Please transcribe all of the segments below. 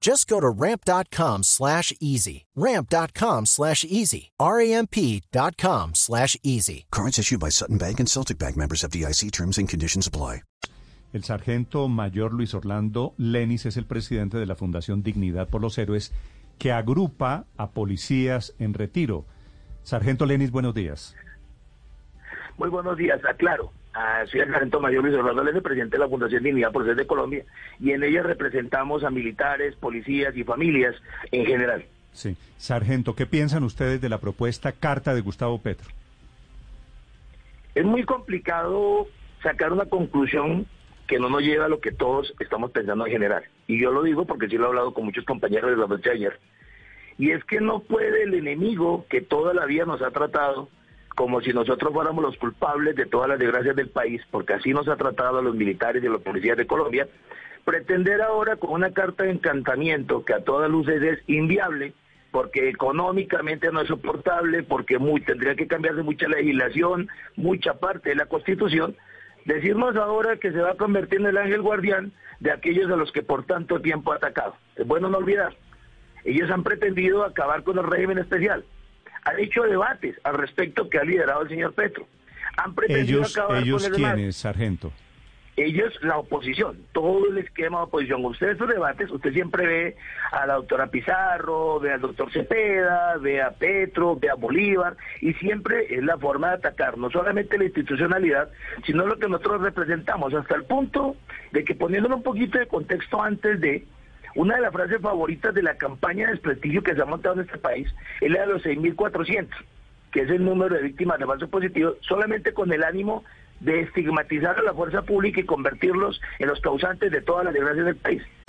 Just go to ramp.com slash easy. Ramp.com slash easy. R-A-M-P.com slash easy. Cards issued by Sutton Bank and Celtic Bank members of DIC terms and conditions apply. El sargento mayor Luis Orlando Lenis es el presidente de la Fundación Dignidad por los Héroes que agrupa a policías en retiro. Sargento Lenis, buenos días. Muy buenos días, aclaro. Ah, soy el sargento mayor Luis Orlando Lenis, presidente de la Fundación Dignidad por Héroes de Colombia, y en ella representamos a militares, policías y familias en general. Sí. Sargento, ¿qué piensan ustedes de la propuesta Carta de Gustavo Petro? Es muy complicado sacar una conclusión que no nos lleva a lo que todos estamos pensando en general. Y yo lo digo porque sí lo he hablado con muchos compañeros de la noche ayer. Y es que no puede el enemigo que toda la vida nos ha tratado como si nosotros fuéramos los culpables de todas las desgracias del país, porque así nos ha tratado a los militares y a los policías de Colombia, pretender ahora con una carta de encantamiento que a todas luces es inviable, porque económicamente no es soportable, porque muy, tendría que cambiarse mucha legislación, mucha parte de la Constitución, decirnos ahora que se va a convertir en el ángel guardián de aquellos a los que por tanto tiempo ha atacado. Es bueno no olvidar, ellos han pretendido acabar con el régimen especial, han hecho debates al respecto que ha liderado el señor Petro. Han pretendido Ellos, acabar ellos con el quiénes, sargento. ellos, la oposición, todo el esquema de oposición. Usted esos debates, usted siempre ve a la doctora Pizarro, ve al doctor Cepeda, ve a Petro, ve a Bolívar, y siempre es la forma de atacar no solamente la institucionalidad, sino lo que nosotros representamos, hasta el punto de que poniéndole un poquito de contexto antes de, una de las frases favoritas de la campaña de desprestigio que se ha montado en este país es la de los 6.400, que es el número de víctimas de falsos positivos, solamente con el ánimo de estigmatizar a la fuerza pública y convertirlos en los causantes de todas las desgracias del país.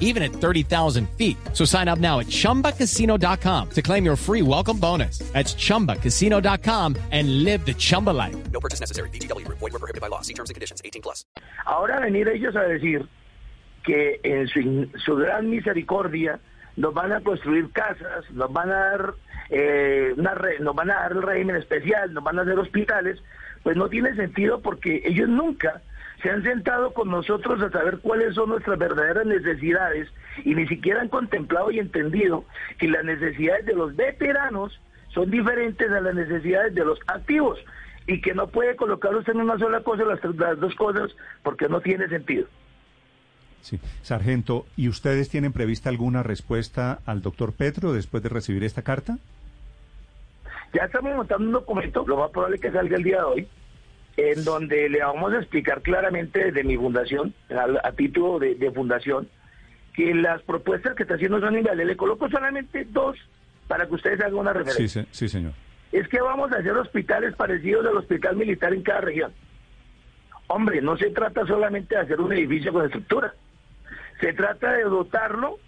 even at 30,000 feet. So sign up now at ChumbaCasino.com to claim your free welcome bonus. That's ChumbaCasino.com and live the Chumba life. No purchase necessary. VGW Group. Void were prohibited by law. See terms and conditions. 18 plus. Ahora venir ellos a decir que en su, su gran misericordia nos van a construir casas, nos van a dar eh, una re- nos van a dar el régimen especial, nos van a hacer hospitales, pues no tiene sentido porque ellos nunca se han sentado con nosotros a saber cuáles son nuestras verdaderas necesidades y ni siquiera han contemplado y entendido que las necesidades de los veteranos son diferentes a las necesidades de los activos y que no puede colocar usted en una sola cosa las, las dos cosas porque no tiene sentido. Sí. Sargento, ¿y ustedes tienen prevista alguna respuesta al doctor Petro después de recibir esta carta? Ya estamos montando un documento, lo más probable que salga el día de hoy, en donde le vamos a explicar claramente desde mi fundación, a, a título de, de fundación, que las propuestas que está haciendo son inviables. Le coloco solamente dos para que ustedes hagan una Sí, referencia. se- sí, señor. Es que vamos a hacer hospitales parecidos al hospital militar en cada región. Hombre, no se trata solamente de hacer un edificio con estructura. Se trata de dotarlo,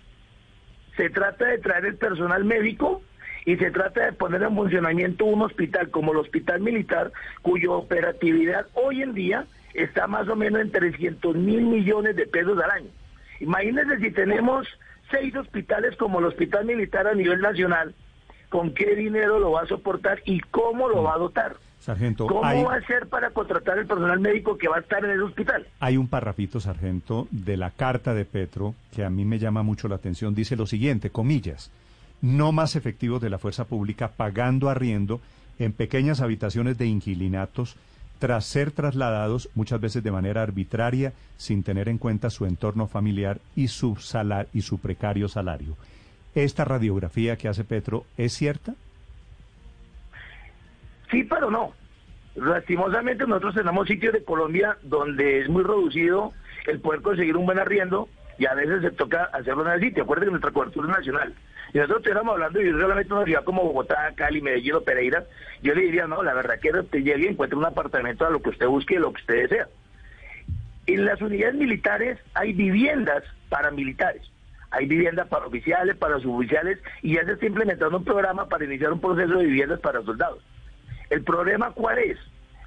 se trata de traer el personal médico y se trata de poner en funcionamiento un hospital como el hospital militar, cuya operatividad hoy en día está más o menos en 300 mil millones de pesos al año. Imagínense si tenemos seis hospitales como el hospital militar a nivel nacional, con qué dinero lo va a soportar y cómo lo va a dotar. Sargento, ¿Cómo hay, va a ser para contratar el personal médico que va a estar en el hospital? hay un parrafito, sargento, de la carta de Petro que a mí me llama mucho la atención. Dice lo siguiente, comillas, no más efectivos de la fuerza pública pagando arriendo en pequeñas habitaciones de inquilinatos tras ser trasladados muchas veces de manera arbitraria sin tener en cuenta su entorno familiar y su, salar y su precario salario. ¿Esta radiografía que hace Petro es cierta? Sí, pero no. Lastimosamente nosotros tenemos sitios de Colombia donde es muy reducido el poder conseguir un buen arriendo y a veces se toca hacerlo el sitio. Acuérdense que nuestra cobertura es nacional. Y nosotros estamos hablando de solamente una ciudad como Bogotá, Cali, Medellín o Pereira. Yo le diría, no, la verdad que usted llegue y encuentre un apartamento a lo que usted busque y lo que usted desea. En las unidades militares hay viviendas para militares. Hay viviendas para oficiales, para suboficiales y ya se está implementando un programa para iniciar un proceso de viviendas para soldados. ¿El problema cuál es?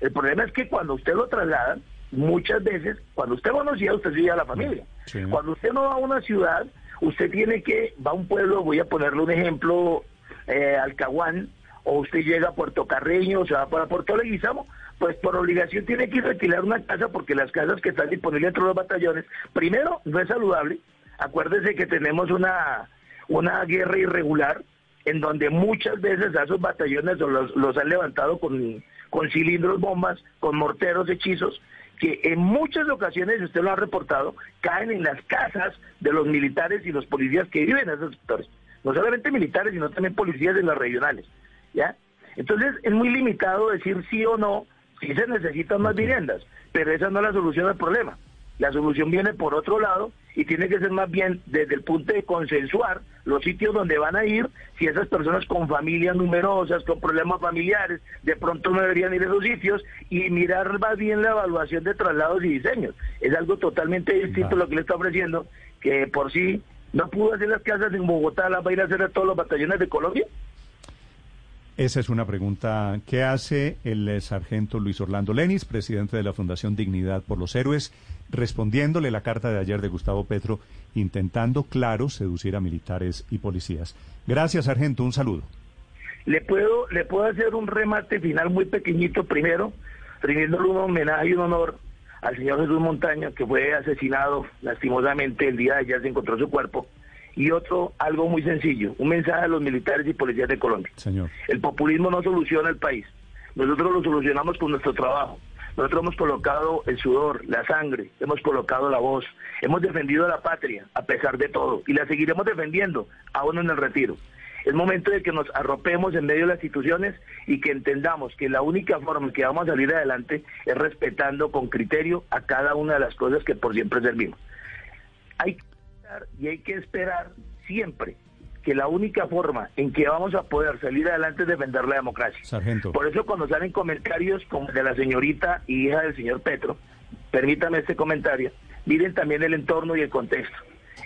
El problema es que cuando usted lo traslada, muchas veces, cuando usted va a una ciudad, usted sigue a la familia. Cuando usted no va a una ciudad, usted tiene que, va a un pueblo, voy a ponerle un ejemplo, eh, Alcahuán, o usted llega a Puerto Carreño, o se va para Puerto Leguizamo, pues por obligación tiene que alquilar una casa porque las casas que están disponibles dentro de los batallones, primero, no es saludable. Acuérdese que tenemos una, una guerra irregular en donde muchas veces a esos batallones los, los han levantado con, con cilindros, bombas, con morteros, hechizos, que en muchas ocasiones, usted lo ha reportado, caen en las casas de los militares y los policías que viven en esos sectores. No solamente militares, sino también policías de las regionales. ¿ya? Entonces, es muy limitado decir sí o no si se necesitan más viviendas, pero esa no es la solución al problema. La solución viene por otro lado y tiene que ser más bien desde el punto de consensuar los sitios donde van a ir, si esas personas con familias numerosas, con problemas familiares, de pronto no deberían ir a esos sitios y mirar más bien la evaluación de traslados y diseños. Es algo totalmente distinto lo que le está ofreciendo, que por sí no pudo hacer las casas en Bogotá, las va a ir a hacer a todos los batallones de Colombia. Esa es una pregunta que hace el eh, sargento Luis Orlando Lenis, presidente de la Fundación Dignidad por los Héroes, respondiéndole la carta de ayer de Gustavo Petro, intentando, claro, seducir a militares y policías. Gracias, sargento. Un saludo. Le puedo, le puedo hacer un remate final muy pequeñito primero, rindiéndole un homenaje y un honor al señor Jesús Montaña, que fue asesinado lastimosamente el día de ayer, se encontró su cuerpo y otro, algo muy sencillo, un mensaje a los militares y policías de Colombia. Señor. El populismo no soluciona el país. Nosotros lo solucionamos con nuestro trabajo. Nosotros hemos colocado el sudor, la sangre, hemos colocado la voz, hemos defendido a la patria a pesar de todo y la seguiremos defendiendo aún en el retiro. Es momento de que nos arropemos en medio de las instituciones y que entendamos que la única forma en que vamos a salir adelante es respetando con criterio a cada una de las cosas que por siempre servimos. Hay y hay que esperar siempre que la única forma en que vamos a poder salir adelante es defender la democracia. Sargento. Por eso cuando salen comentarios como de la señorita y hija del señor Petro, permítame este comentario, miren también el entorno y el contexto.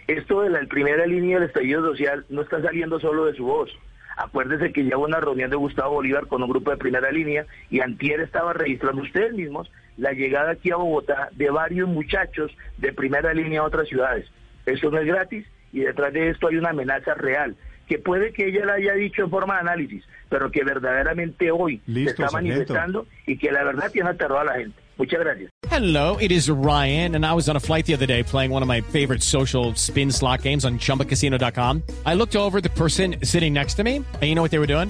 Esto de la primera línea del estallido social no está saliendo solo de su voz. Acuérdese que ya hubo una reunión de Gustavo Bolívar con un grupo de primera línea y Antier estaba registrando ustedes mismos la llegada aquí a Bogotá de varios muchachos de primera línea a otras ciudades. Eso no es gratis y detrás de esto hay una amenaza real que puede que ella la haya dicho en forma de análisis, pero que verdaderamente hoy se está manifestando y que la verdad tiene aterrado a la gente. Muchas gracias. Hello, it is Ryan, and I was on a flight the other day playing one of my favorite social spin slot games on chumbacasino.com. I looked over the person sitting next to me, and you know what they were doing?